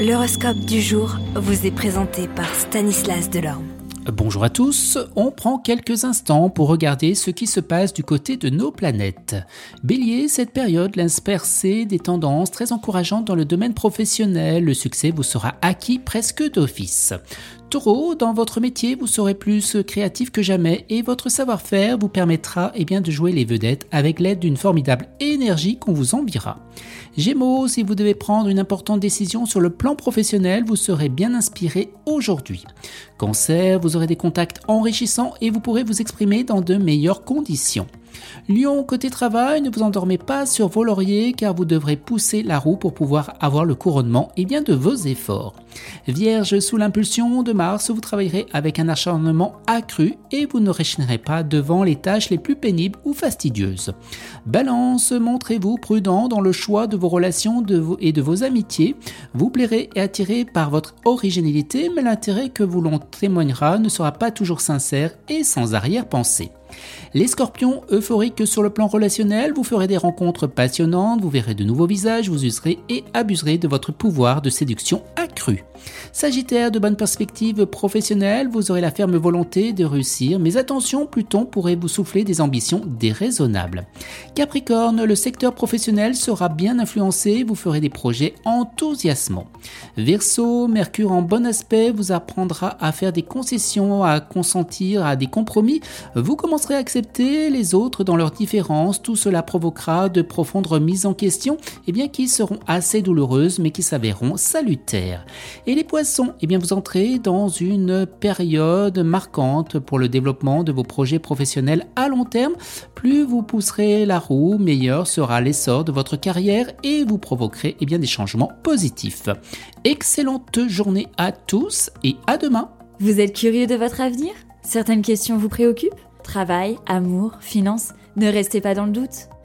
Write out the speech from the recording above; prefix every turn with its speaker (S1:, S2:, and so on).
S1: L'horoscope du jour vous est présenté par Stanislas Delorme.
S2: Bonjour à tous, on prend quelques instants pour regarder ce qui se passe du côté de nos planètes. Bélier, cette période laisse percer des tendances très encourageantes dans le domaine professionnel, le succès vous sera acquis presque d'office. Taureau, dans votre métier, vous serez plus créatif que jamais et votre savoir-faire vous permettra eh de jouer les vedettes avec l'aide d'une formidable énergie qu'on vous enviera. Gémeaux, si vous devez prendre une importante décision sur le plan professionnel, vous serez bien inspiré aujourd'hui. Cancer, vous aurez des contacts enrichissants et vous pourrez vous exprimer dans de meilleures conditions. Lion, côté travail, ne vous endormez pas sur vos lauriers car vous devrez pousser la roue pour pouvoir avoir le couronnement et bien de vos efforts. Vierge, sous l'impulsion de Mars, vous travaillerez avec un acharnement accru et vous ne rechignerez pas devant les tâches les plus pénibles ou fastidieuses. Balance, montrez-vous prudent dans le choix de vos relations et de vos amitiés. Vous plairez et attiré par votre originalité, mais l'intérêt que vous l'on témoignera ne sera pas toujours sincère et sans arrière-pensée. Les scorpions, euphoriques sur le plan relationnel, vous ferez des rencontres passionnantes, vous verrez de nouveaux visages, vous userez et abuserez de votre pouvoir de séduction accru. Sagittaire, de bonnes perspectives professionnelles, vous aurez la ferme volonté de réussir, mais attention, Pluton pourrait vous souffler des ambitions déraisonnables. Capricorne, le secteur professionnel sera bien influencé, vous ferez des projets enthousiasmants. Verseau, Mercure en bon aspect vous apprendra à faire des concessions, à consentir à des compromis, vous commencerez à accepter les autres dans leurs différences, tout cela provoquera de profondes remises en question, et eh bien qui seront assez douloureuses mais qui s'avéreront salutaires. Et les poissons, eh bien vous entrez dans une période marquante pour le développement de vos projets professionnels à long terme. Plus vous pousserez la roue, meilleur sera l'essor de votre carrière et vous provoquerez eh bien des changements positifs. Excellente journée à tous et à demain.
S3: Vous êtes curieux de votre avenir? Certaines questions vous préoccupent? Travail, amour, finances? Ne restez pas dans le doute.